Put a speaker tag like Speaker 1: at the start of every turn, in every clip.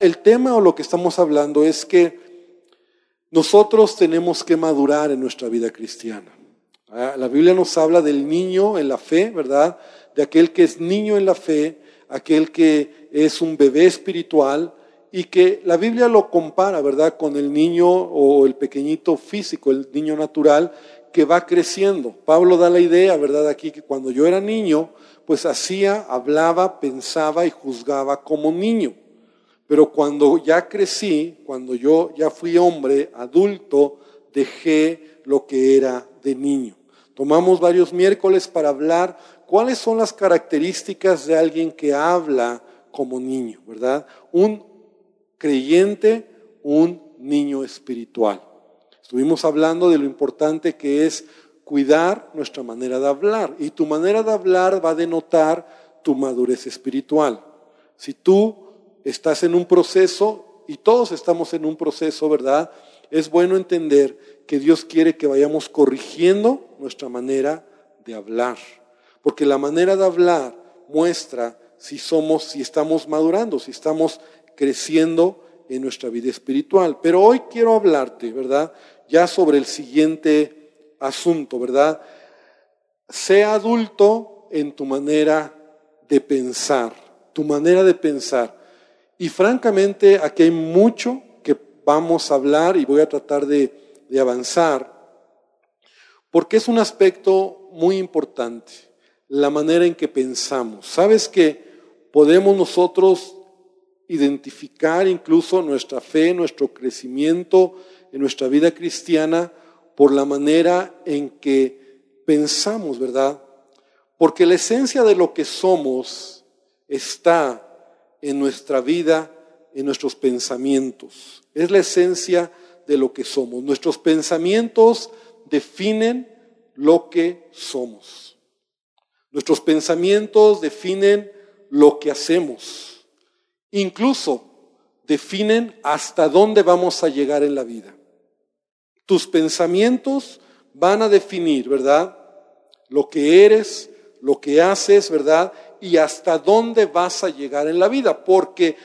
Speaker 1: El tema o lo que estamos hablando es que nosotros tenemos que madurar en nuestra vida cristiana. Ah, la Biblia nos habla del niño en la fe, ¿verdad? De aquel que es niño en la fe, aquel que es un bebé espiritual y que la Biblia lo compara, ¿verdad? Con el niño o el pequeñito físico, el niño natural que va creciendo. Pablo da la idea, ¿verdad? Aquí que cuando yo era niño, pues hacía, hablaba, pensaba y juzgaba como niño. Pero cuando ya crecí, cuando yo ya fui hombre, adulto, dejé lo que era de niño. Tomamos varios miércoles para hablar cuáles son las características de alguien que habla como niño, ¿verdad? Un creyente, un niño espiritual. Estuvimos hablando de lo importante que es cuidar nuestra manera de hablar. Y tu manera de hablar va a denotar tu madurez espiritual. Si tú estás en un proceso, y todos estamos en un proceso, ¿verdad? Es bueno entender que Dios quiere que vayamos corrigiendo nuestra manera de hablar. Porque la manera de hablar muestra si somos, si estamos madurando, si estamos creciendo en nuestra vida espiritual. Pero hoy quiero hablarte, ¿verdad? Ya sobre el siguiente asunto, ¿verdad? Sea adulto en tu manera de pensar, tu manera de pensar. Y francamente, aquí hay mucho que vamos a hablar y voy a tratar de, de avanzar, porque es un aspecto muy importante, la manera en que pensamos. ¿Sabes que podemos nosotros identificar incluso nuestra fe, nuestro crecimiento en nuestra vida cristiana por la manera en que pensamos, ¿verdad? Porque la esencia de lo que somos está en nuestra vida, en nuestros pensamientos. Es la esencia de lo que somos. Nuestros pensamientos definen lo que somos. Nuestros pensamientos definen lo que hacemos. Incluso definen hasta dónde vamos a llegar en la vida. Tus pensamientos van a definir, ¿verdad? Lo que eres, lo que haces, ¿verdad? Y hasta dónde vas a llegar en la vida. Porque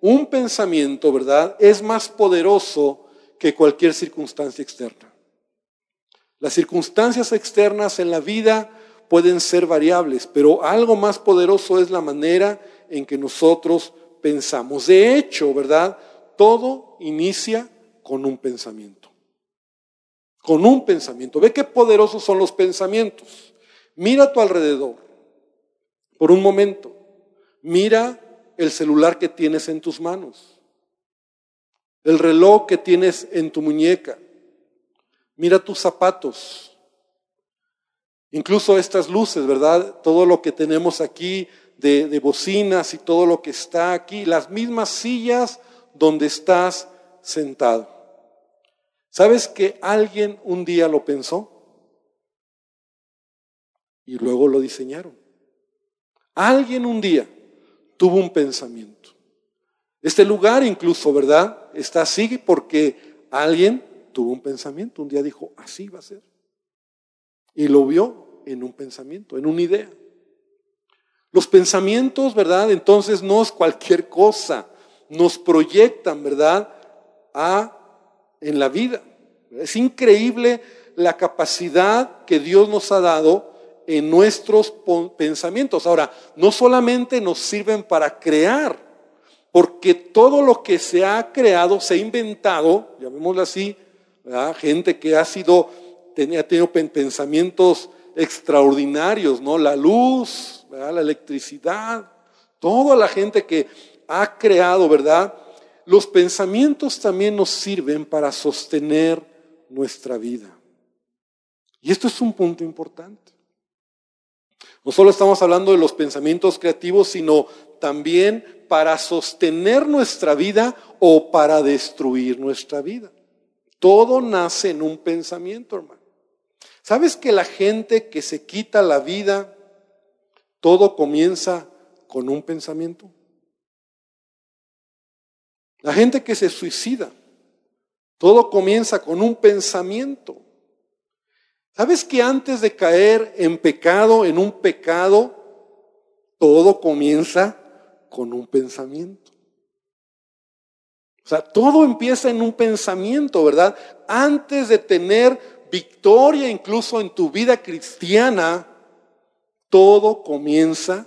Speaker 1: un pensamiento, ¿verdad? Es más poderoso que cualquier circunstancia externa. Las circunstancias externas en la vida pueden ser variables, pero algo más poderoso es la manera en que nosotros pensamos. De hecho, ¿verdad? Todo inicia con un pensamiento con un pensamiento. Ve qué poderosos son los pensamientos. Mira a tu alrededor por un momento. Mira el celular que tienes en tus manos, el reloj que tienes en tu muñeca. Mira tus zapatos. Incluso estas luces, ¿verdad? Todo lo que tenemos aquí de, de bocinas y todo lo que está aquí, las mismas sillas donde estás sentado. ¿Sabes que alguien un día lo pensó? Y luego lo diseñaron. Alguien un día tuvo un pensamiento. Este lugar incluso, ¿verdad? Está así porque alguien tuvo un pensamiento. Un día dijo, así va a ser. Y lo vio en un pensamiento, en una idea. Los pensamientos, ¿verdad? Entonces no es cualquier cosa. Nos proyectan, ¿verdad? A en la vida. Es increíble la capacidad que Dios nos ha dado en nuestros pensamientos. Ahora, no solamente nos sirven para crear, porque todo lo que se ha creado, se ha inventado, llamémoslo así, gente que ha sido, tenía, tenido pensamientos extraordinarios, ¿no? La luz, la electricidad, toda la gente que ha creado, ¿verdad? Los pensamientos también nos sirven para sostener nuestra vida. Y esto es un punto importante. No solo estamos hablando de los pensamientos creativos, sino también para sostener nuestra vida o para destruir nuestra vida. Todo nace en un pensamiento, hermano. ¿Sabes que la gente que se quita la vida, todo comienza con un pensamiento? La gente que se suicida, todo comienza con un pensamiento. ¿Sabes que antes de caer en pecado, en un pecado, todo comienza con un pensamiento? O sea, todo empieza en un pensamiento, ¿verdad? Antes de tener victoria incluso en tu vida cristiana, todo comienza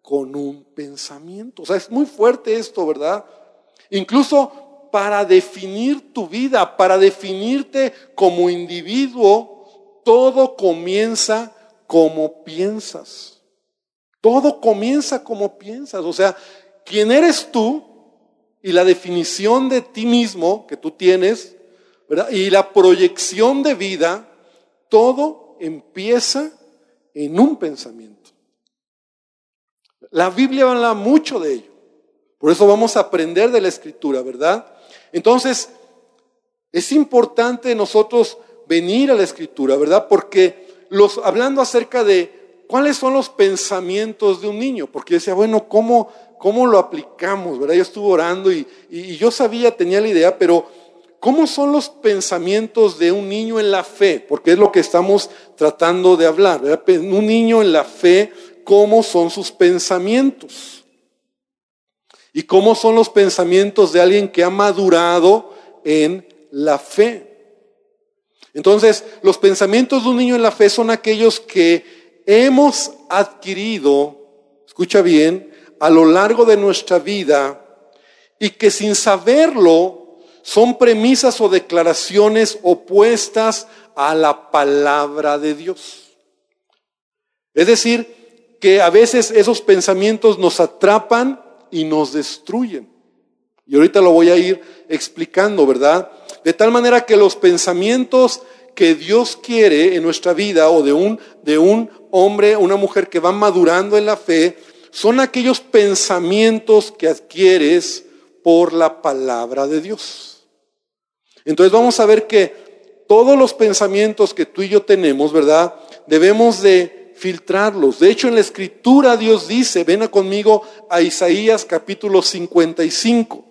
Speaker 1: con un pensamiento. O sea, es muy fuerte esto, ¿verdad? Incluso para definir tu vida, para definirte como individuo, todo comienza como piensas. Todo comienza como piensas. O sea, quién eres tú y la definición de ti mismo que tú tienes. Y la proyección de vida, todo empieza en un pensamiento. La Biblia habla mucho de ello. Por eso vamos a aprender de la escritura, ¿verdad? Entonces, es importante nosotros venir a la escritura, ¿verdad? Porque los, hablando acerca de cuáles son los pensamientos de un niño, porque yo decía, bueno, ¿cómo, cómo lo aplicamos, verdad? Yo estuve orando y, y yo sabía, tenía la idea, pero ¿cómo son los pensamientos de un niño en la fe? Porque es lo que estamos tratando de hablar, ¿verdad? Un niño en la fe cómo son sus pensamientos. Y cómo son los pensamientos de alguien que ha madurado en la fe. Entonces, los pensamientos de un niño en la fe son aquellos que hemos adquirido, escucha bien, a lo largo de nuestra vida y que sin saberlo son premisas o declaraciones opuestas a la palabra de Dios. Es decir, que a veces esos pensamientos nos atrapan y nos destruyen. Y ahorita lo voy a ir explicando, ¿verdad? De tal manera que los pensamientos que Dios quiere en nuestra vida o de un, de un hombre, una mujer que va madurando en la fe, son aquellos pensamientos que adquieres por la palabra de Dios. Entonces vamos a ver que todos los pensamientos que tú y yo tenemos, ¿verdad? Debemos de filtrarlos. De hecho, en la escritura Dios dice, ven conmigo a Isaías capítulo 55,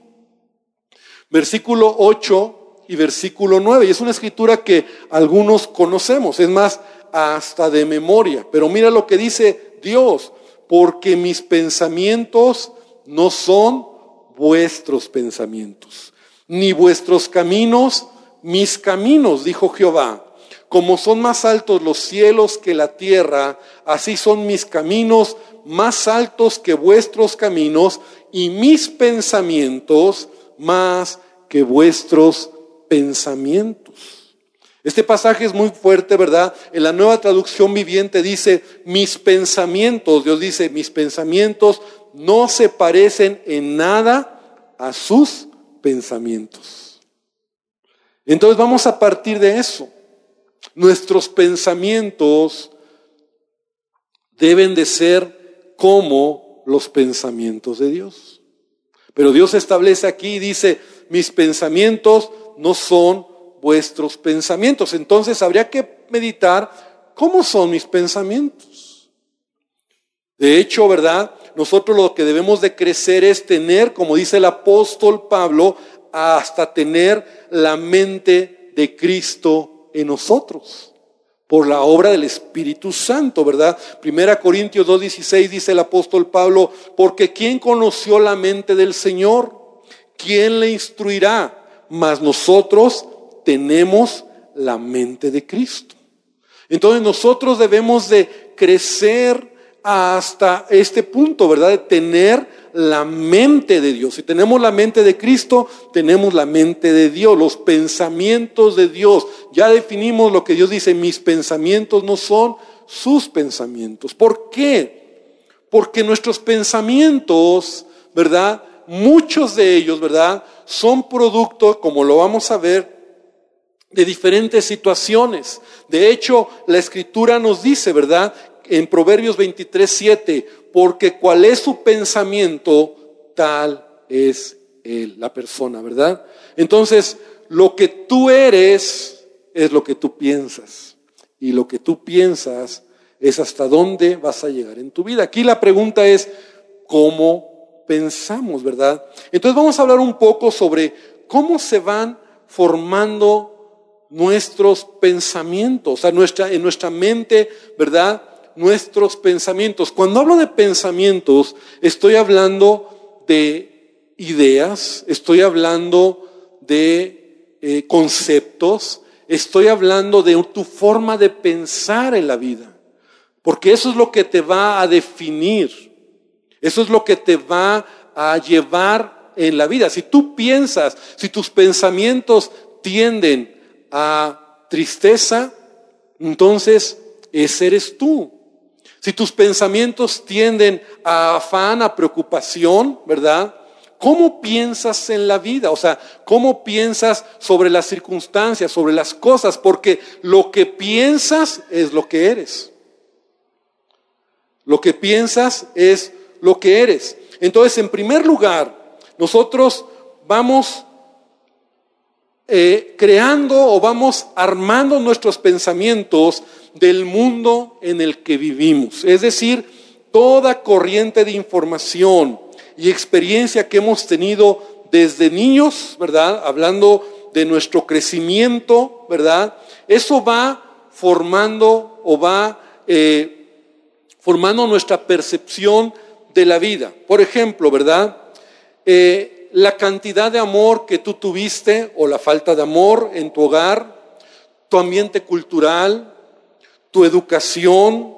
Speaker 1: versículo 8 y versículo 9. Y es una escritura que algunos conocemos, es más, hasta de memoria. Pero mira lo que dice Dios, porque mis pensamientos no son vuestros pensamientos, ni vuestros caminos mis caminos, dijo Jehová. Como son más altos los cielos que la tierra, así son mis caminos más altos que vuestros caminos y mis pensamientos más que vuestros pensamientos. Este pasaje es muy fuerte, ¿verdad? En la nueva traducción viviente dice, mis pensamientos, Dios dice, mis pensamientos no se parecen en nada a sus pensamientos. Entonces vamos a partir de eso. Nuestros pensamientos deben de ser como los pensamientos de Dios. Pero Dios establece aquí y dice, mis pensamientos no son vuestros pensamientos. Entonces habría que meditar cómo son mis pensamientos. De hecho, ¿verdad? Nosotros lo que debemos de crecer es tener, como dice el apóstol Pablo, hasta tener la mente de Cristo en nosotros por la obra del Espíritu Santo, ¿verdad? Primera Corintios 2.16 dice el apóstol Pablo, porque ¿quién conoció la mente del Señor? ¿Quién le instruirá? Mas nosotros tenemos la mente de Cristo. Entonces nosotros debemos de crecer hasta este punto, ¿verdad? De tener la mente de Dios. Si tenemos la mente de Cristo, tenemos la mente de Dios, los pensamientos de Dios. Ya definimos lo que Dios dice, mis pensamientos no son sus pensamientos. ¿Por qué? Porque nuestros pensamientos, ¿verdad? Muchos de ellos, ¿verdad? Son producto, como lo vamos a ver, de diferentes situaciones. De hecho, la escritura nos dice, ¿verdad? En Proverbios 23, 7, porque cuál es su pensamiento, tal es él, la persona, ¿verdad? Entonces, lo que tú eres es lo que tú piensas. Y lo que tú piensas es hasta dónde vas a llegar en tu vida. Aquí la pregunta es, ¿cómo pensamos, verdad? Entonces vamos a hablar un poco sobre cómo se van formando nuestros pensamientos, o sea, nuestra, en nuestra mente, ¿verdad? nuestros pensamientos. Cuando hablo de pensamientos, estoy hablando de ideas, estoy hablando de eh, conceptos, estoy hablando de tu forma de pensar en la vida. Porque eso es lo que te va a definir. Eso es lo que te va a llevar en la vida. Si tú piensas, si tus pensamientos tienden a tristeza, entonces ese eres tú. Si tus pensamientos tienden a afán, a preocupación, ¿verdad? ¿Cómo piensas en la vida? O sea, ¿cómo piensas sobre las circunstancias, sobre las cosas? Porque lo que piensas es lo que eres. Lo que piensas es lo que eres. Entonces, en primer lugar, nosotros vamos eh, creando o vamos armando nuestros pensamientos del mundo en el que vivimos. Es decir, toda corriente de información y experiencia que hemos tenido desde niños, ¿verdad? Hablando de nuestro crecimiento, ¿verdad? Eso va formando o va eh, formando nuestra percepción de la vida. Por ejemplo, ¿verdad? Eh, la cantidad de amor que tú tuviste o la falta de amor en tu hogar, tu ambiente cultural, tu educación,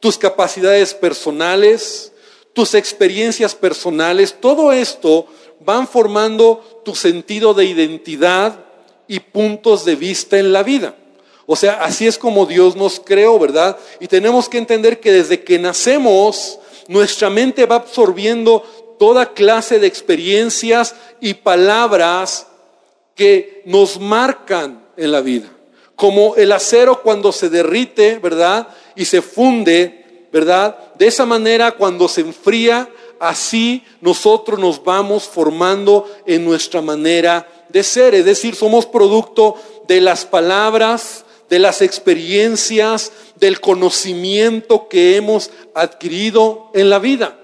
Speaker 1: tus capacidades personales, tus experiencias personales, todo esto van formando tu sentido de identidad y puntos de vista en la vida. O sea, así es como Dios nos creó, ¿verdad? Y tenemos que entender que desde que nacemos, nuestra mente va absorbiendo toda clase de experiencias y palabras que nos marcan en la vida como el acero cuando se derrite, ¿verdad? Y se funde, ¿verdad? De esa manera cuando se enfría, así nosotros nos vamos formando en nuestra manera de ser. Es decir, somos producto de las palabras, de las experiencias, del conocimiento que hemos adquirido en la vida.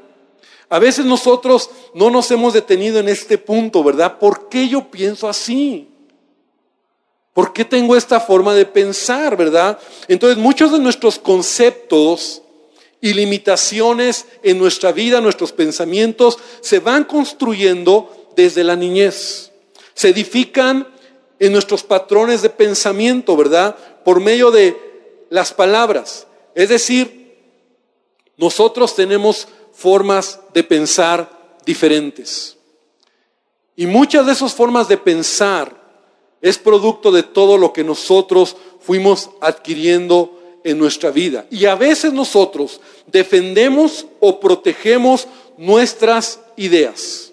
Speaker 1: A veces nosotros no nos hemos detenido en este punto, ¿verdad? ¿Por qué yo pienso así? ¿Por qué tengo esta forma de pensar, verdad? Entonces, muchos de nuestros conceptos y limitaciones en nuestra vida, nuestros pensamientos, se van construyendo desde la niñez. Se edifican en nuestros patrones de pensamiento, ¿verdad? Por medio de las palabras. Es decir, nosotros tenemos formas de pensar diferentes. Y muchas de esas formas de pensar es producto de todo lo que nosotros fuimos adquiriendo en nuestra vida. Y a veces nosotros defendemos o protegemos nuestras ideas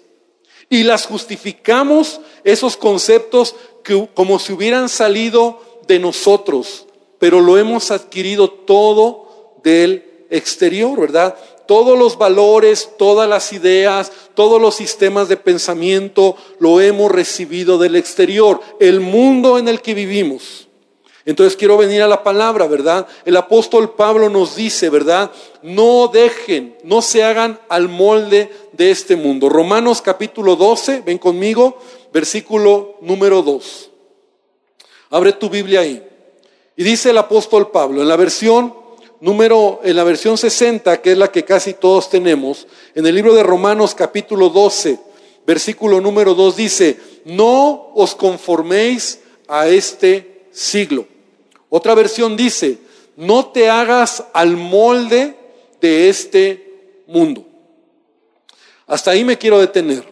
Speaker 1: y las justificamos esos conceptos que, como si hubieran salido de nosotros, pero lo hemos adquirido todo del exterior, ¿verdad? todos los valores, todas las ideas, todos los sistemas de pensamiento lo hemos recibido del exterior, el mundo en el que vivimos. Entonces quiero venir a la palabra, ¿verdad? El apóstol Pablo nos dice, ¿verdad? No dejen, no se hagan al molde de este mundo. Romanos capítulo 12, ven conmigo, versículo número 2. Abre tu Biblia ahí. Y dice el apóstol Pablo, en la versión número, en la versión 60, que es la que casi todos tenemos, en el libro de Romanos capítulo 12, versículo número 2 dice, no os conforméis a este siglo. Otra versión dice, no te hagas al molde de este mundo. Hasta ahí me quiero detener.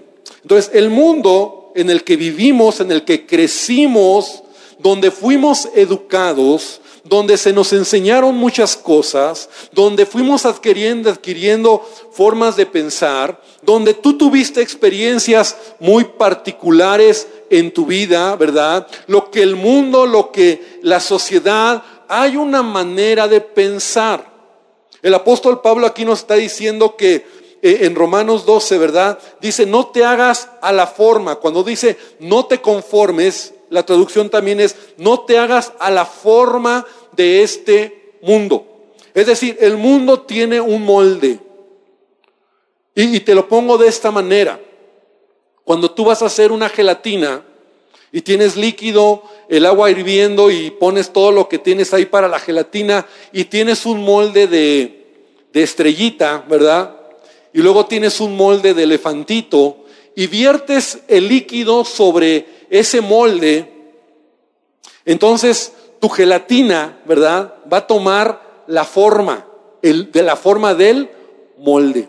Speaker 1: Entonces, el mundo en el que vivimos, en el que crecimos, donde fuimos educados, donde se nos enseñaron muchas cosas, donde fuimos adquiriendo, adquiriendo formas de pensar, donde tú tuviste experiencias muy particulares en tu vida, ¿verdad? Lo que el mundo, lo que la sociedad, hay una manera de pensar. El apóstol Pablo aquí nos está diciendo que eh, en Romanos 12, ¿verdad? Dice, no te hagas a la forma. Cuando dice, no te conformes, la traducción también es, no te hagas a la forma de este mundo. Es decir, el mundo tiene un molde. Y, te lo pongo de esta manera. Cuando tú vas a hacer una gelatina y tienes líquido, el agua hirviendo y pones todo lo que tienes ahí para la gelatina y tienes un molde de, de estrellita, ¿verdad? Y luego tienes un molde de elefantito y viertes el líquido sobre ese molde, entonces tu gelatina, ¿verdad? Va a tomar la forma, de la forma del molde.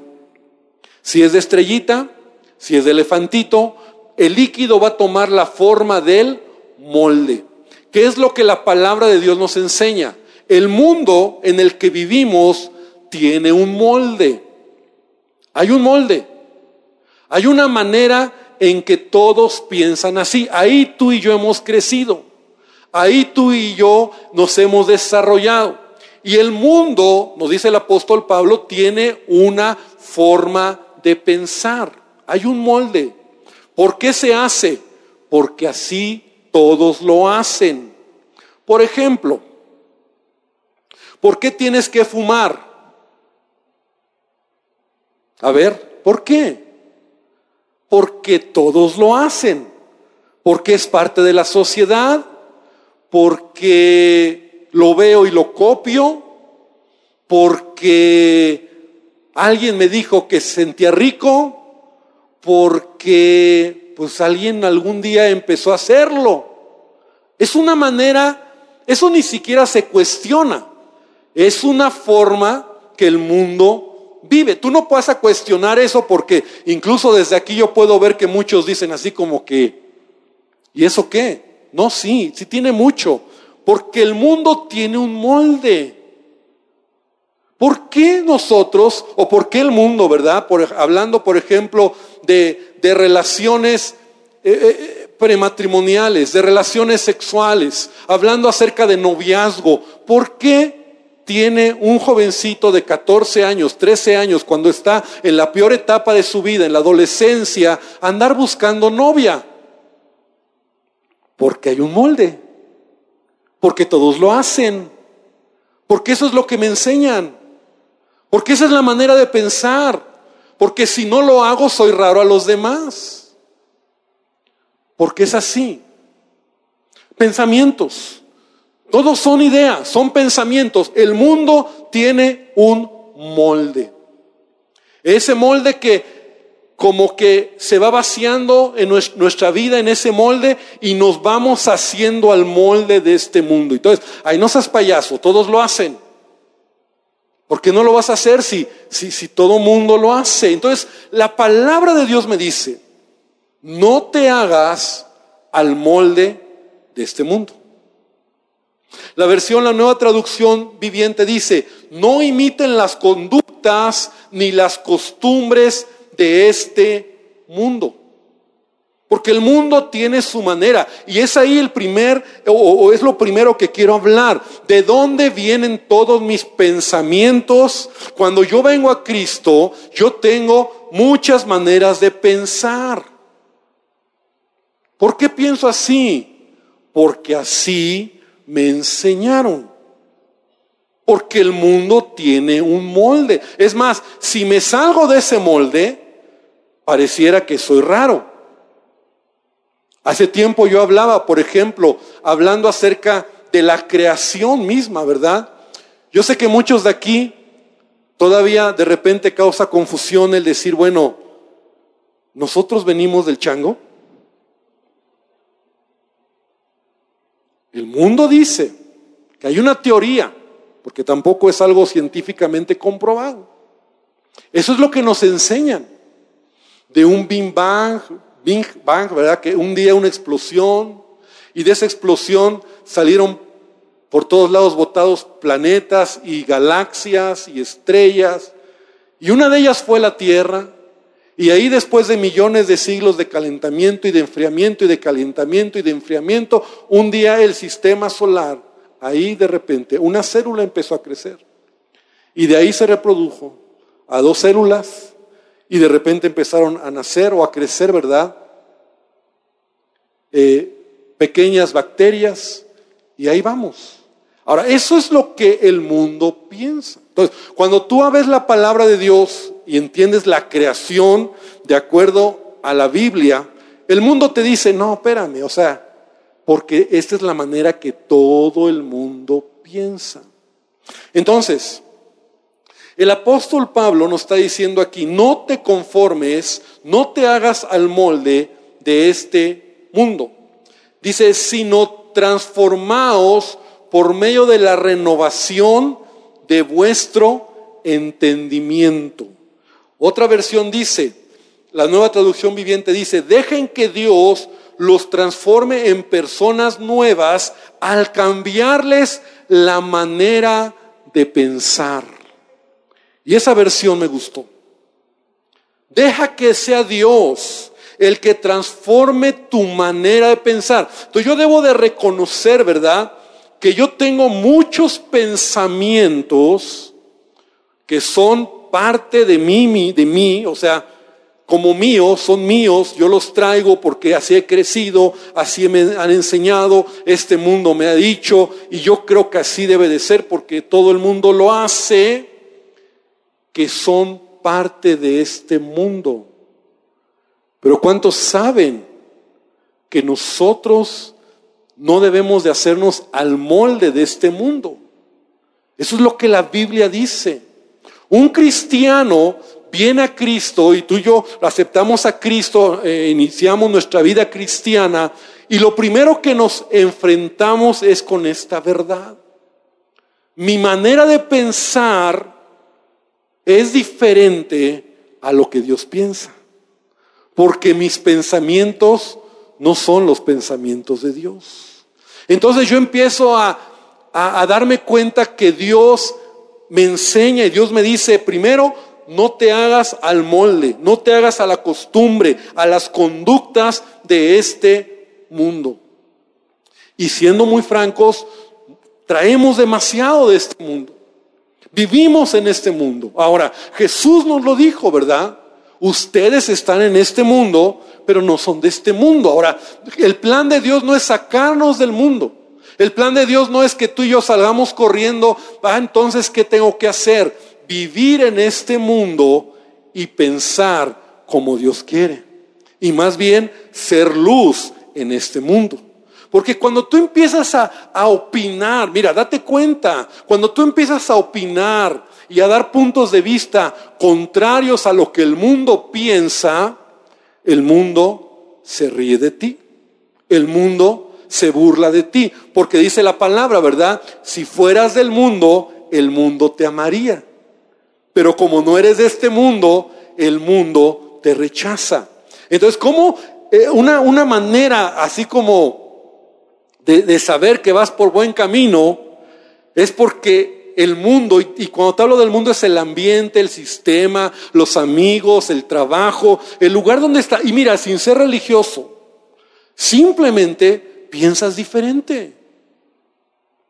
Speaker 1: Si es de estrellita, si es de elefantito, el líquido va a tomar la forma del molde. ¿Qué es lo que la palabra de Dios nos enseña? El mundo en el que vivimos tiene un molde. Hay un molde. Hay una manera en que todos piensan así. Ahí tú y yo hemos crecido. Ahí tú y yo nos hemos desarrollado. Y el mundo, nos dice el apóstol Pablo, tiene una forma de pensar. Hay un molde. ¿Por qué se hace? Porque así todos lo hacen. Por ejemplo, ¿por qué tienes que fumar? A ver, ¿por qué? Porque todos lo hacen. Porque es parte de la sociedad. Porque lo veo y lo copio. Porque alguien me dijo que se sentía rico. Porque pues alguien algún día empezó a hacerlo. Es una manera, eso ni siquiera se cuestiona. Es una forma que el mundo vive. Tú no puedes cuestionar eso porque incluso desde aquí yo puedo ver que muchos dicen así como que, ¿y eso qué? No, sí, sí tiene mucho. Porque el mundo tiene un molde. ¿Por qué nosotros, o por qué el mundo, verdad? hablando, por ejemplo, de, relaciones eh, eh, prematrimoniales, de relaciones sexuales, hablando acerca de noviazgo, ¿por qué tiene un jovencito de 14 años, 13 años, cuando está en la peor etapa de su vida, en la adolescencia, andar buscando novia? Porque hay un molde, porque todos lo hacen, porque eso es lo que me enseñan, porque esa es la manera de pensar, porque si no lo hago soy raro a los demás, porque es así. Pensamientos. Todos son ideas, son pensamientos. El mundo tiene un molde. Ese molde que como que se va vaciando en nuestra vida en ese molde y nos vamos haciendo al molde de este mundo. Entonces, ahí no seas payaso, todos lo hacen. ¿Por qué no lo vas a hacer si, si, si todo mundo lo hace? Entonces, la palabra de Dios me dice, no te hagas al molde de este mundo. La versión, la nueva traducción viviente dice, no imiten las conductas ni las costumbres de este mundo. Porque el mundo tiene su manera. Y es ahí el primer, o, es lo primero que quiero hablar. ¿De dónde vienen todos mis pensamientos? Cuando yo vengo a Cristo, yo tengo muchas maneras de pensar. ¿Por qué pienso así? Porque así me enseñaron. Porque el mundo tiene un molde. Es más, si me salgo de ese molde, pareciera que soy raro. Hace tiempo yo hablaba, por ejemplo, hablando acerca de la creación misma, ¿verdad? Yo sé que muchos de aquí todavía de repente causa confusión el decir, bueno, nosotros venimos del chango. El mundo dice que hay una teoría, porque tampoco es algo científicamente comprobado. Eso es lo que nos enseñan de un Big Bang, Big Bang, ¿verdad? Que un día una explosión y de esa explosión salieron por todos lados botados planetas y galaxias y estrellas. Y una de ellas fue la Tierra y ahí después de millones de siglos de calentamiento y de enfriamiento y de calentamiento y de enfriamiento, un día el sistema solar, ahí de repente, una célula empezó a crecer. Y de ahí se reprodujo a dos células y de repente empezaron a nacer o a crecer, ¿verdad? Eh, pequeñas bacterias y ahí vamos. Ahora, eso es lo que el mundo piensa. Entonces, cuando tú ves la palabra de Dios y entiendes la creación de acuerdo a la Biblia, el mundo te dice, no, espérame, o sea, porque esta es la manera que todo el mundo piensa. Entonces, El apóstol Pablo nos está diciendo aquí, no te conformes, no te hagas al molde de este mundo. Dice, sino transformaos por medio de la renovación de vuestro entendimiento. Otra versión dice, la nueva traducción viviente dice, dejen que Dios los transforme en personas nuevas al cambiarles la manera de pensar. Y esa versión me gustó. Deja que sea Dios el que transforme tu manera de pensar. Entonces yo debo de reconocer, ¿verdad? Que yo tengo muchos pensamientos que son parte de mí, de mí, o sea, como míos, son míos, yo los traigo porque así he crecido, así me han enseñado, este mundo me ha dicho, y yo creo que así debe de ser porque todo el mundo lo hace, que son parte de este mundo. Pero ¿cuántos saben que nosotros no debemos de hacernos al molde de este mundo? Eso es lo que la Biblia dice. Un cristiano viene a Cristo y tú y yo aceptamos a Cristo, eh, iniciamos nuestra vida cristiana y lo primero que nos enfrentamos es con esta verdad. Mi manera de pensar es diferente a lo que Dios piensa, porque mis pensamientos no son los pensamientos de Dios. Entonces yo empiezo a, a darme cuenta que Dios me enseña y Dios me dice, primero, no te hagas al molde, no te hagas a la costumbre, a las conductas de este mundo. Y siendo muy francos, traemos demasiado de este mundo. Vivimos en este mundo. Ahora, Jesús nos lo dijo, ¿verdad? Ustedes están en este mundo, pero no son de este mundo. Ahora, el plan de Dios no es sacarnos del mundo. El plan de Dios no es que tú y yo salgamos corriendo, ah, entonces, ¿qué tengo que hacer? vivir en este mundo y pensar como Dios quiere. Y más bien ser luz en este mundo. Porque cuando tú empiezas a, a, opinar, mira, date cuenta, cuando tú empiezas a opinar y a dar puntos de vista contrarios a lo que el mundo piensa, el mundo se ríe de ti. El mundo se burla de ti. Porque dice la palabra, ¿verdad? Si fueras del mundo, el mundo te amaría. Pero como no eres de este mundo, el mundo te rechaza. Entonces, ¿cómo eh, una, una, manera así como de, saber que vas por buen camino es porque el mundo, y, y cuando te hablo del mundo es el ambiente, el sistema, los amigos, el trabajo, el lugar donde está. Y mira, sin ser religioso, simplemente piensas diferente.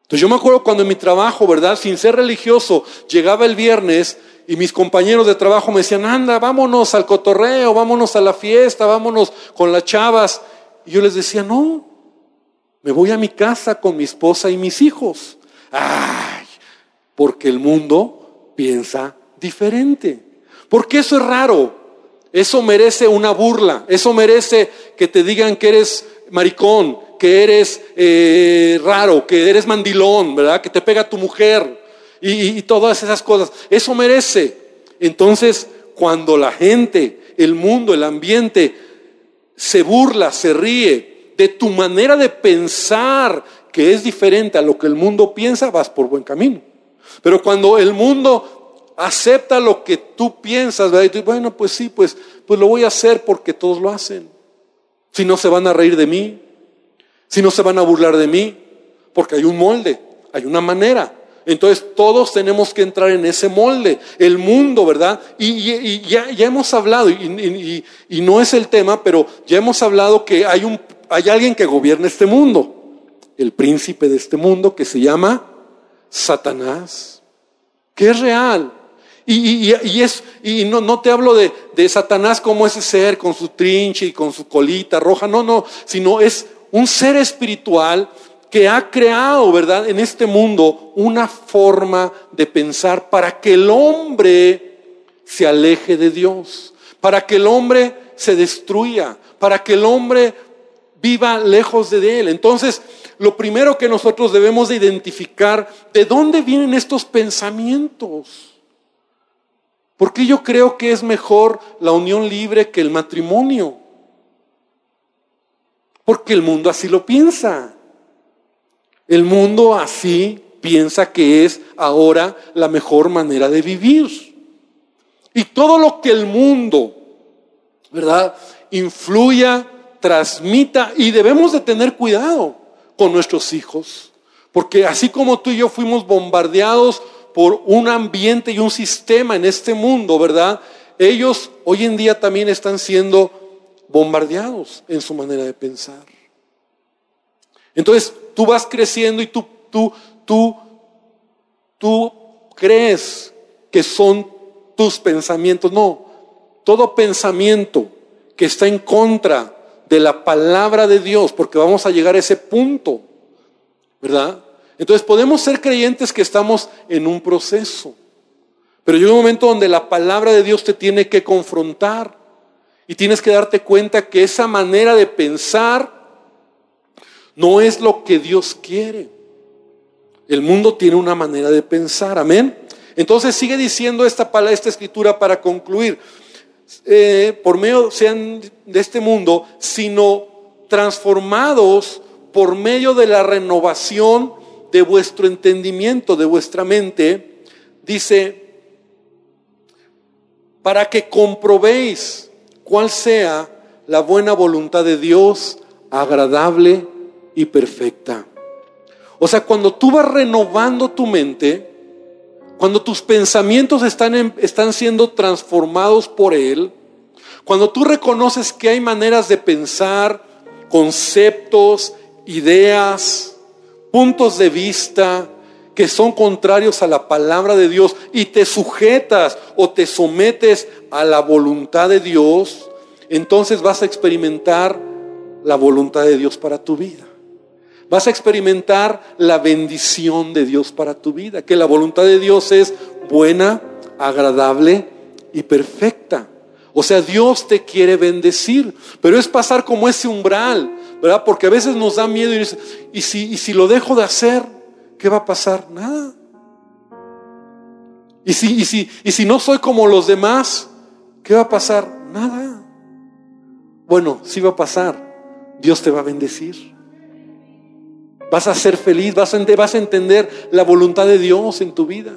Speaker 1: Entonces yo me acuerdo cuando en mi trabajo, ¿verdad? Sin ser religioso, llegaba el viernes y mis compañeros de trabajo me decían, anda, vámonos al cotorreo, vámonos a la fiesta, vámonos con las chavas. Y yo les decía, no, me voy a mi casa con mi esposa y mis hijos. Ay, porque el mundo piensa diferente. Porque eso es raro. Eso merece una burla. Eso merece que te digan que eres maricón, que eres eh, raro, que eres mandilón, ¿verdad? Que te pega tu mujer y, todas esas cosas. Eso merece. Entonces, cuando la gente, el mundo, el ambiente se burla, se ríe de tu manera de pensar que es diferente a lo que el mundo piensa, vas por buen camino. Pero cuando el mundo acepta lo que tú piensas. Y bueno, pues sí, pues, pues lo voy a hacer porque todos lo hacen. Si no se van a reír de mí, si no se van a burlar de mí, porque hay un molde, hay una manera. Entonces todos tenemos que entrar en ese molde, el mundo, ¿verdad? Y, ya, hemos hablado, y, no es el tema, pero ya hemos hablado que hay, un, hay alguien que gobierna este mundo, el príncipe de este mundo que se llama Satanás, que es real. Y, es, y no, no te hablo de, de Satanás como ese ser con su trinche y con su colita roja, no, no, sino es un ser espiritual que ha creado, ¿verdad?, en este mundo una forma de pensar para que el hombre se aleje de Dios, para que el hombre se destruya, para que el hombre viva lejos de Él. Entonces, lo primero que nosotros debemos de identificar, ¿de dónde vienen estos pensamientos? ¿Por qué yo creo que es mejor la unión libre que el matrimonio? Porque el mundo así lo piensa. El mundo así piensa que es ahora la mejor manera de vivir. Y todo lo que el mundo, ¿verdad? Influya, transmita y debemos de tener cuidado con nuestros hijos. Porque así como tú y yo fuimos bombardeados por un ambiente y un sistema en este mundo, ¿verdad? Ellos hoy en día también están siendo bombardeados en su manera de pensar. Entonces, tú vas creciendo y tú, tú, tú, tú crees que son tus pensamientos. No, todo pensamiento que está en contra de la palabra de Dios, porque vamos a llegar a ese punto, ¿verdad? Entonces podemos ser creyentes que estamos en un proceso, pero llega un momento donde la palabra de Dios te tiene que confrontar y tienes que darte cuenta que esa manera de pensar no es lo que Dios quiere. El mundo tiene una manera de pensar, amén. Entonces sigue diciendo esta, esta escritura para concluir. Eh, por medio sean de este mundo, sino transformados por medio de la renovación de vuestro entendimiento, de vuestra mente, dice, para que comprobéis cuál sea la buena voluntad de Dios, agradable y perfecta. O sea, cuando tú vas renovando tu mente, cuando tus pensamientos están, están siendo transformados por Él, cuando tú reconoces que hay maneras de pensar, conceptos, ideas, puntos de vista que son contrarios a la palabra de Dios y te sujetas o te sometes a la voluntad de Dios, entonces vas a experimentar la voluntad de Dios para tu vida. Vas a experimentar la bendición de Dios para tu vida, que la voluntad de Dios es buena, agradable y perfecta. O sea, Dios te quiere bendecir, pero es pasar como ese umbral, ¿verdad? Porque a veces nos da miedo y dice, ¿y si, y si lo dejo de hacer, ¿qué va a pasar? Nada. ¿Y si, y, si, y si no soy como los demás, qué va a pasar? Nada. Bueno, sí va a pasar. Dios te va a bendecir. Vas a ser feliz, vas a, entender la voluntad de Dios en tu vida.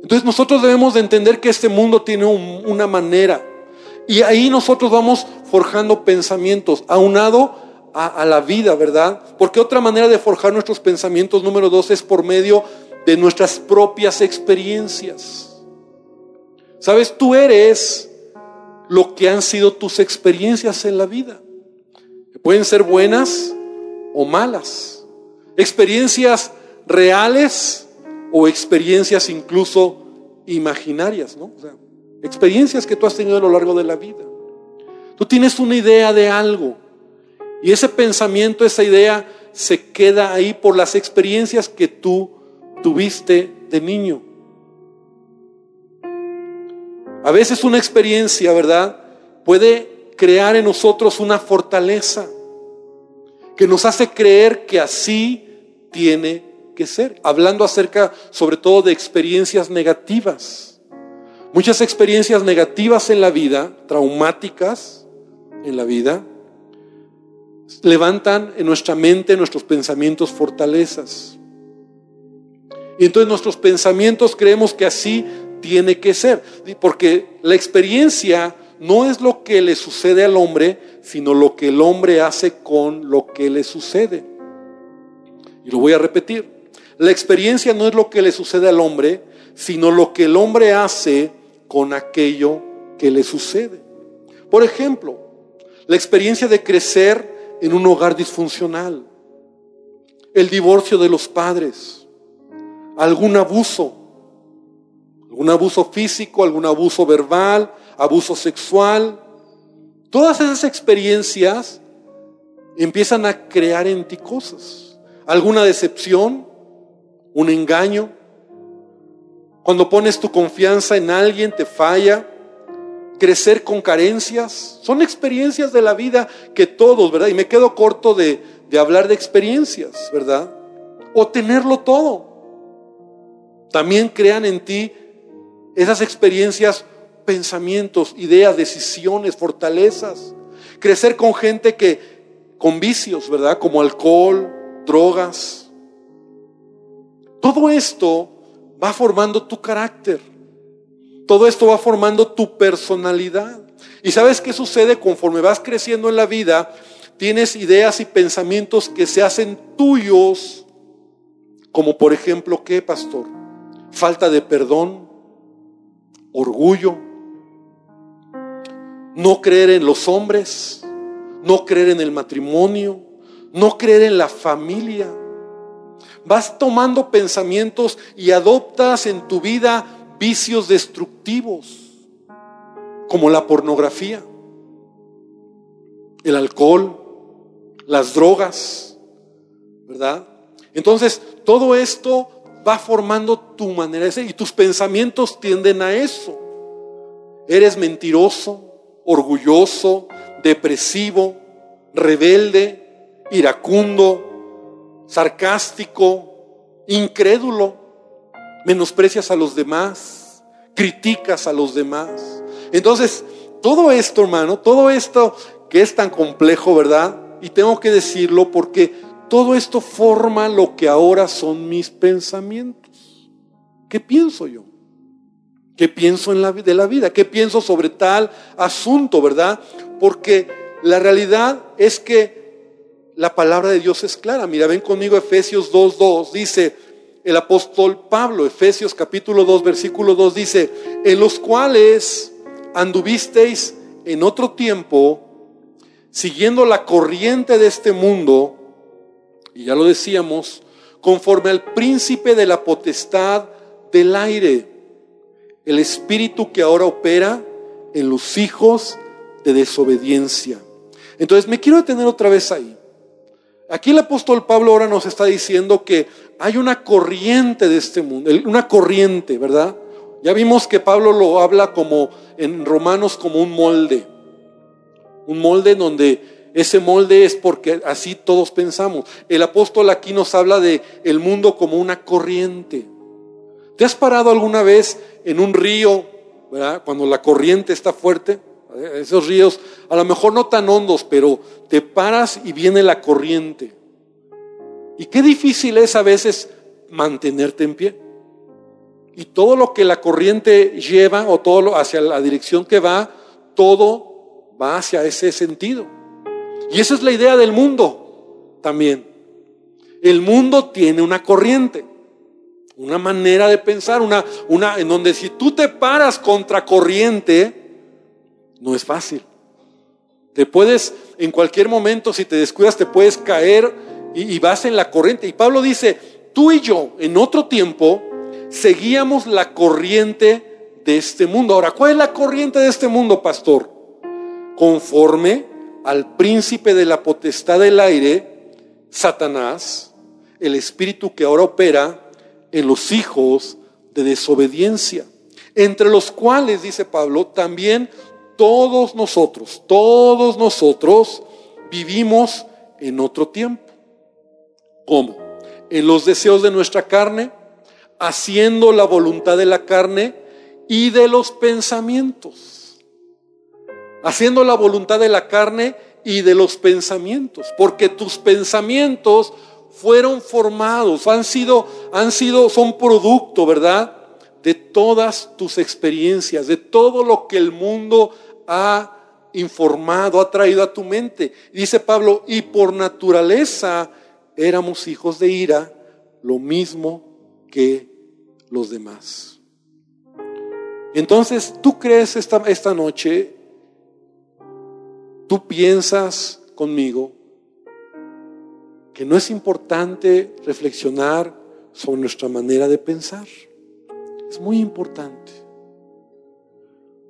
Speaker 1: Entonces nosotros debemos de entender que este mundo tiene una manera. Y ahí nosotros vamos forjando pensamientos, aunado a, la vida, ¿verdad? Porque otra manera de forjar nuestros pensamientos, número dos, es por medio de nuestras propias experiencias. Sabes, tú eres lo que han sido tus experiencias en la vida. Pueden ser buenas o malas, experiencias reales o experiencias incluso imaginarias, ¿no? experiencias que tú has tenido a lo largo de la vida. Tú tienes una idea de algo y ese pensamiento, esa idea se queda ahí por las experiencias que tú tuviste de niño. A veces una experiencia, ¿verdad? Puede crear en nosotros una fortaleza que nos hace creer que así tiene que ser, hablando acerca sobre todo de experiencias negativas. Muchas experiencias negativas en la vida, traumáticas en la vida, levantan en nuestra mente, en nuestros pensamientos, fortalezas. Y entonces nuestros pensamientos creemos que así tiene que ser, porque la experiencia no es lo que le sucede al hombre, sino lo que el hombre hace con lo que le sucede. Y lo voy a repetir. La experiencia no es lo que le sucede al hombre, sino lo que el hombre hace con aquello que le sucede. Por ejemplo, la experiencia de crecer en un hogar disfuncional, el divorcio de los padres, algún abuso, algún abuso físico, algún abuso verbal, abuso sexual, Todas esas experiencias empiezan a crear en ti cosas. Alguna decepción, un engaño. Cuando pones tu confianza en alguien, te falla. Crecer con carencias. Son experiencias de la vida que todos, ¿verdad? Y me quedo corto de, de hablar de experiencias, ¿verdad? O tenerlo todo. También crean en ti esas experiencias, pensamientos, ideas, decisiones, fortalezas. Crecer con gente que, con vicios, ¿verdad? Como alcohol, drogas. Todo esto va formando tu carácter. Todo esto va formando tu personalidad. ¿Y sabes qué sucede conforme vas creciendo en la vida? Tienes ideas y pensamientos que se hacen tuyos, como por ejemplo, ¿qué, pastor? Falta de perdón, orgullo, no creer en los hombres, no creer en el matrimonio, no creer en la familia. Vas tomando pensamientos y adoptas en tu vida vicios destructivos, como la pornografía, el alcohol, las drogas, ¿verdad? Entonces, todo esto va formando tu manera de ser y tus pensamientos tienden a eso. Eres mentiroso, orgulloso, depresivo, rebelde, iracundo, sarcástico, incrédulo, menosprecias a los demás, criticas a los demás. Entonces, todo esto, hermano, todo esto que es tan complejo, ¿verdad? Y tengo que decirlo porque todo esto forma lo que ahora son mis pensamientos. ¿Qué pienso yo? ¿Qué pienso en la, de la vida? ¿Qué pienso sobre tal asunto, verdad? Porque la realidad es que la palabra de Dios es clara. Mira, ven conmigo Efesios 2.2. Dice el apóstol Pablo, Efesios capítulo 2, versículo 2, dice, en los cuales anduvisteis en otro tiempo, siguiendo la corriente de este mundo, y ya lo decíamos, conforme al príncipe de la potestad del aire el espíritu que ahora opera en los hijos de desobediencia. Entonces me quiero detener otra vez ahí. Aquí el apóstol Pablo ahora nos está diciendo que hay una corriente de este mundo, una corriente, ¿verdad? Ya vimos que Pablo lo habla como en Romanos como un molde. Un molde donde ese molde es porque así todos pensamos. El apóstol aquí nos habla de el mundo como una corriente. ¿Te has parado alguna vez en un río, ¿verdad? cuando la corriente está fuerte? Esos ríos, a lo mejor no tan hondos, pero te paras y viene la corriente. Y qué difícil es a veces mantenerte en pie. Y todo lo que la corriente lleva o todo lo hacia la dirección que va, todo va hacia ese sentido. Y esa es la idea del mundo también. El mundo tiene una corriente una manera de pensar, una, una, en donde si tú te paras contra corriente, no es fácil. Te puedes, en cualquier momento, si te descuidas, te puedes caer y, vas en la corriente. Y Pablo dice, tú y yo, en otro tiempo, seguíamos la corriente de este mundo. Ahora, ¿cuál es la corriente de este mundo, pastor? Conforme al príncipe de la potestad del aire, Satanás, el espíritu que ahora opera en los hijos de desobediencia, entre los cuales, dice Pablo, también todos nosotros, todos nosotros vivimos en otro tiempo. ¿Cómo? En los deseos de nuestra carne, haciendo la voluntad de la carne y de los pensamientos. Haciendo la voluntad de la carne y de los pensamientos, porque tus pensamientos fueron formados, han sido, han sido, son producto, ¿verdad? De todas tus experiencias, de todo lo que el mundo ha informado, ha traído a tu mente. Dice Pablo, y por naturaleza éramos hijos de ira, lo mismo que los demás. Entonces, tú crees esta, esta noche, tú piensas conmigo, que no es importante reflexionar sobre nuestra manera de pensar. Es muy importante.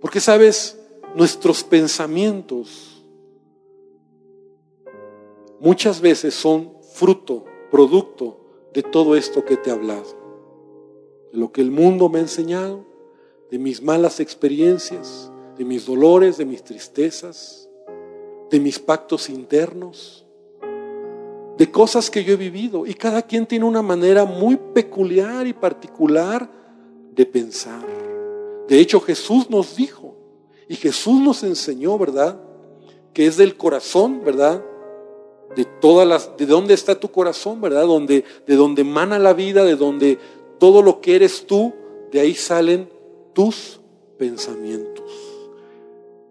Speaker 1: Porque, sabes, nuestros pensamientos muchas veces son fruto, producto de todo esto que te he hablado. De lo que el mundo me ha enseñado, de mis malas experiencias, de mis dolores, de mis tristezas, de mis pactos internos de cosas que yo he vivido. Y cada quien tiene una manera muy peculiar y particular de pensar, De hecho, Jesús nos dijo, y Jesús nos enseñó, ¿verdad? Que es del corazón, ¿verdad? De todas las, de dónde está tu corazón, ¿verdad? Donde, de donde emana la vida, de donde todo lo que eres tú, de ahí salen tus pensamientos.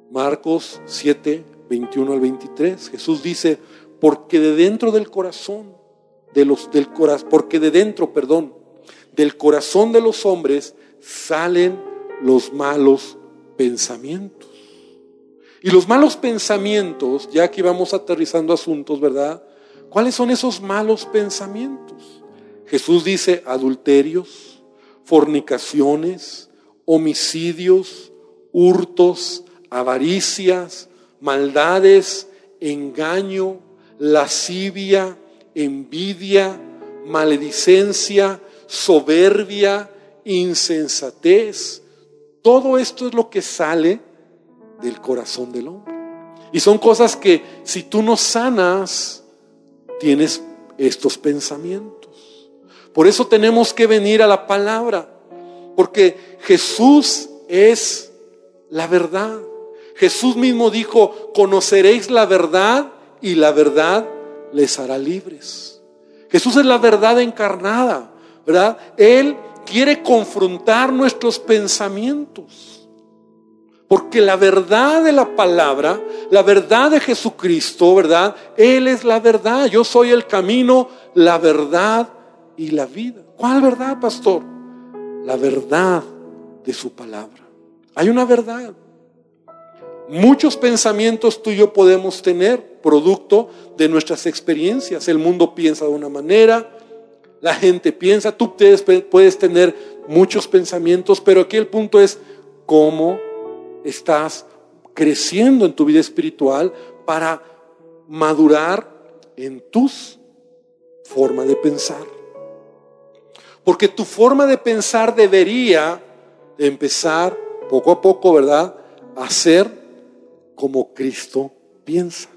Speaker 1: Marcos 7, 21 al 23. Jesús dice, porque de dentro del corazón, de los, del corazón, porque de dentro, perdón, del corazón de los hombres salen los malos pensamientos. Y los malos pensamientos, ya que vamos aterrizando asuntos, ¿verdad? ¿Cuáles son esos malos pensamientos? Jesús dice adulterios, fornicaciones, homicidios, hurtos, avaricias, maldades, engaño, lascivia, envidia, maledicencia, soberbia, insensatez. Todo esto es lo que sale del corazón del hombre. Y son cosas que si tú no sanas, tienes estos pensamientos. Por eso tenemos que venir a la palabra, porque Jesús es la verdad. Jesús mismo dijo, conoceréis la verdad y la verdad les hará libres. Jesús es la verdad encarnada, Él quiere confrontar nuestros pensamientos. Porque la verdad de la palabra, la verdad de Jesucristo, ¿verdad? Él es la verdad. Yo soy el camino, la verdad y la vida. ¿Cuál verdad, pastor? La verdad de su palabra. Hay una verdad. Muchos pensamientos tú y yo podemos tener producto de nuestras experiencias. El mundo piensa de una manera, la gente piensa, tú puedes tener muchos pensamientos, pero aquí el punto es cómo estás creciendo en tu vida espiritual para madurar en tus forma de pensar. Porque tu forma de pensar debería empezar poco a poco, ¿verdad? A ser como Cristo piensa.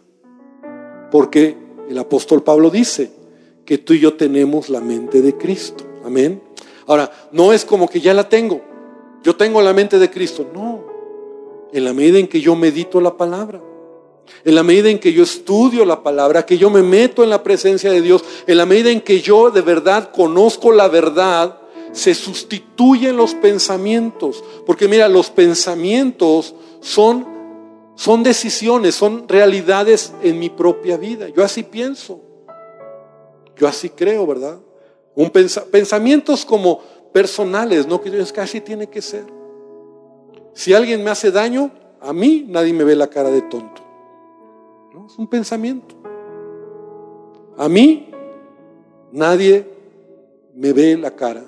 Speaker 1: Porque el apóstol Pablo dice que tú y yo tenemos la mente de Cristo. Amén. Ahora, no es como que ya la tengo. Yo tengo la mente de Cristo. No. En la medida en que yo medito la palabra. En la medida en que yo estudio la palabra, que yo me meto en la presencia de Dios, en la medida en que yo de verdad conozco la verdad, se sustituyen los pensamientos. Porque mira, los pensamientos son son decisiones, son realidades en mi propia vida. Yo así pienso. Yo así creo, ¿verdad? Un pensamientos como personales, no que que así tiene que ser. Si alguien me hace daño, a mí nadie me ve la cara de tonto. Es un pensamiento. A mí nadie me ve la cara.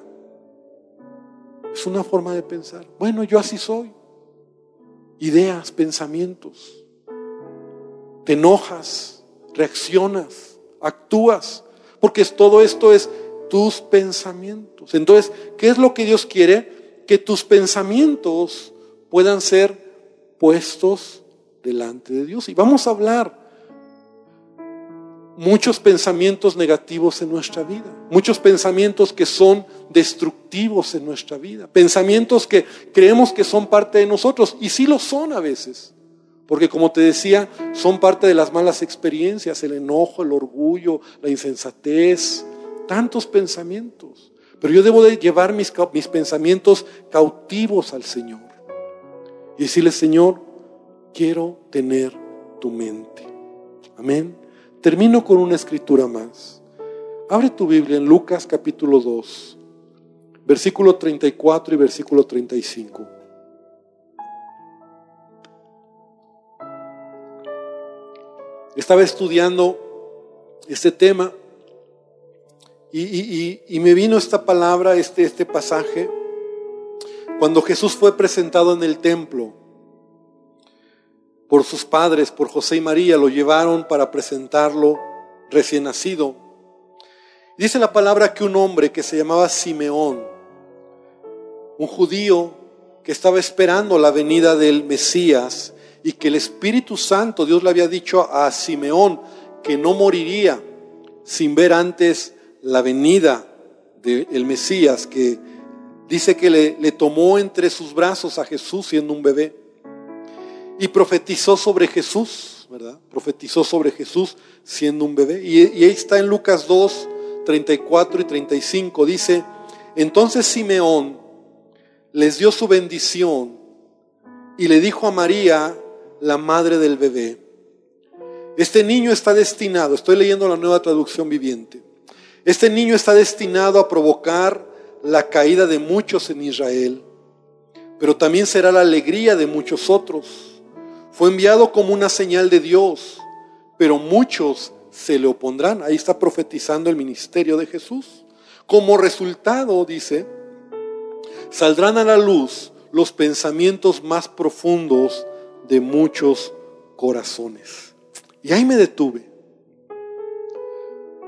Speaker 1: Es una forma de pensar. Bueno, yo así soy ideas, pensamientos. Te enojas, reaccionas, actúas, porque todo esto es tus pensamientos. Entonces, ¿qué es lo que Dios quiere? Que tus pensamientos puedan ser puestos delante de Dios. Y vamos a hablar muchos pensamientos negativos en nuestra vida, muchos pensamientos que son destructivos en nuestra vida, pensamientos que creemos que son parte de nosotros y sí lo son a veces, porque como te decía, son parte de las malas experiencias, el enojo, el orgullo, la insensatez, tantos pensamientos. Pero yo debo de llevar mis, mis pensamientos cautivos al Señor y decirle, Señor, quiero tener tu mente. Amén. Termino con una escritura más. Abre tu Biblia en Lucas capítulo 2, versículo 34 y versículo 35. Estaba estudiando este tema y, me vino esta palabra, este, este pasaje, cuando Jesús fue presentado en el templo por sus padres, por José y María, lo llevaron para presentarlo recién nacido. Dice la palabra que un hombre que se llamaba Simeón, un judío que estaba esperando la venida del Mesías y que el Espíritu Santo, Dios le había dicho a Simeón que no moriría sin ver antes la venida del Mesías, que dice que le, tomó entre sus brazos a Jesús siendo un bebé y profetizó sobre Jesús, ¿verdad? Profetizó sobre Jesús siendo un bebé. Y, y, ahí está en Lucas 2, 34 y 35. Dice, entonces Simeón les dio su bendición y le dijo a María, la madre del bebé, este niño está destinado, estoy leyendo la nueva traducción viviente, este niño está destinado a provocar la caída de muchos en Israel, pero también será la alegría de muchos otros. Fue enviado como una señal de Dios, pero muchos se le opondrán. Ahí está profetizando el ministerio de Jesús. Como resultado, dice, saldrán a la luz los pensamientos más profundos de muchos corazones. Y ahí me detuve.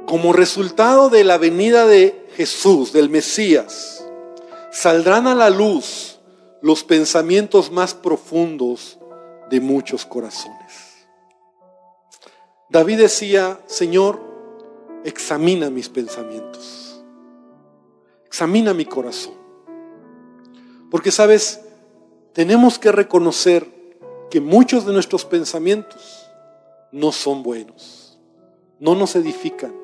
Speaker 1: Como resultado de la venida de Jesús, del Mesías, saldrán a la luz los pensamientos más profundos de muchos corazones. David decía, Señor, examina mis pensamientos, examina mi corazón. Porque sabes, tenemos que reconocer que muchos de nuestros pensamientos no son buenos, no nos edifican.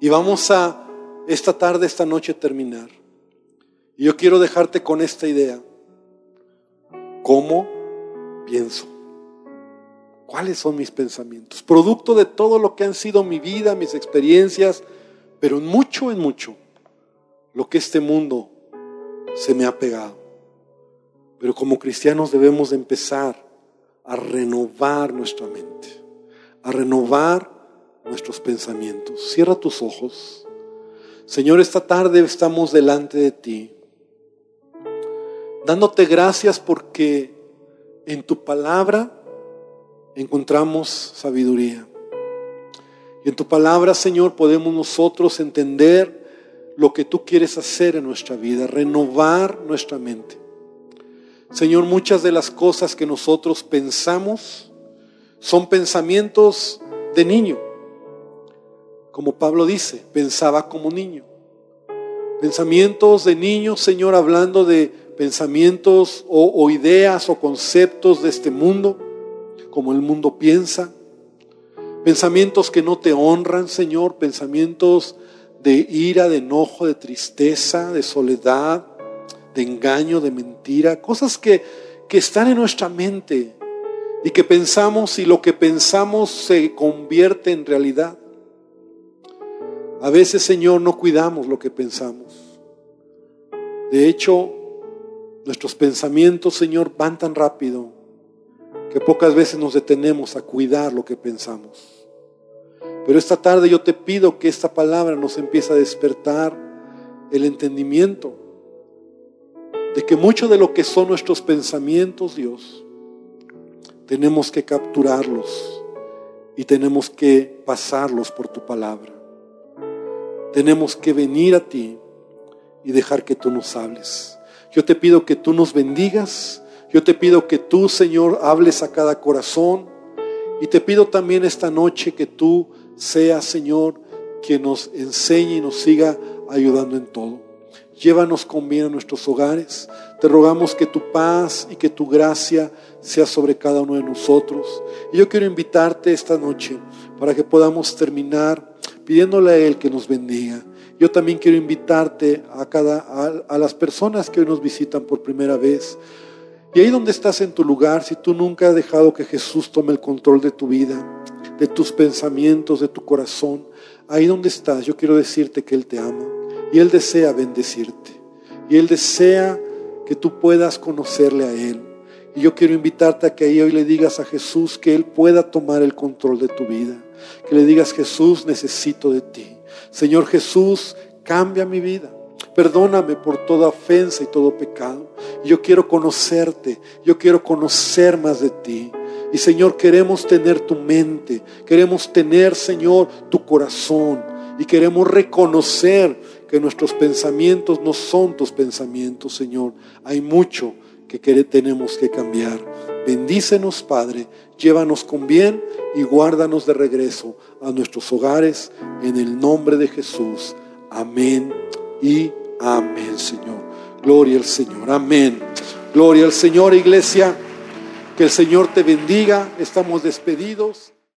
Speaker 1: Y vamos a esta tarde, esta noche terminar. Y yo quiero dejarte con esta idea. ¿Cómo pienso? ¿Cuáles son mis pensamientos? Producto de todo lo que han sido mi vida, mis experiencias, pero en mucho, en mucho, lo que este mundo se me ha pegado. Pero como cristianos debemos de empezar a renovar nuestra mente, a renovar nuestros pensamientos. Cierra tus ojos. Señor, esta tarde estamos delante de ti, dándote gracias porque en tu palabra encontramos sabiduría. Y en tu palabra, Señor, podemos nosotros entender lo que tú quieres hacer en nuestra vida, renovar nuestra mente. Señor, muchas de las cosas que nosotros pensamos son pensamientos de niño. Como Pablo dice, pensaba como niño. Pensamientos de niño, Señor, hablando de pensamientos o, o ideas o conceptos de este mundo, como el mundo piensa. Pensamientos que no te honran, Señor, pensamientos de ira, de enojo, de tristeza, de soledad, de engaño, de mentira, cosas que, que están en nuestra mente y que pensamos y lo que pensamos se convierte en realidad. A veces, Señor, no cuidamos lo que pensamos. De hecho, nuestros pensamientos, Señor, van tan rápido que pocas veces nos detenemos a cuidar lo que pensamos. Pero esta tarde yo te pido que esta palabra nos empiece a despertar el entendimiento de que mucho de lo que son nuestros pensamientos, Dios, tenemos que capturarlos y tenemos que pasarlos por tu palabra. Tenemos que venir a ti y dejar que tú nos hables. Yo te pido que tú nos bendigas. Yo te pido que tú, Señor, hables a cada corazón. Y te pido también esta noche que tú sea, Señor, que nos enseñe y nos siga ayudando en todo. Llévanos con bien a nuestros hogares. Te rogamos que tu paz y que tu gracia sea sobre cada uno de nosotros. Y yo quiero invitarte esta noche para que podamos terminar pidiéndole a Él que nos bendiga. Yo también quiero invitarte a, cada, a, a las personas que hoy nos visitan por primera vez. Y ahí donde estás en tu lugar, si tú nunca has dejado que Jesús tome el control de tu vida, de tus pensamientos, de tu corazón. Ahí donde estás, yo quiero decirte que Él te ama y Él desea bendecirte. Y Él desea que tú puedas conocerle a Él. Y yo quiero invitarte a que ahí hoy le digas a Jesús que Él pueda tomar el control de tu vida. Que le digas, Jesús, necesito de ti. Señor Jesús, cambia mi vida. Perdóname por toda ofensa y todo pecado. Yo quiero conocerte, yo quiero conocer más de ti. Y Señor, queremos tener tu mente, queremos tener, Señor, tu corazón. Y queremos reconocer que nuestros pensamientos no son tus pensamientos, Señor. Hay mucho que tenemos que cambiar. Bendícenos, Padre, llévanos con bien y guárdanos de regreso a nuestros hogares en el nombre de Jesús. Amén y Amén, Señor. Gloria al Señor. Amén. Gloria al Señor, iglesia. Que el Señor te bendiga. Estamos despedidos.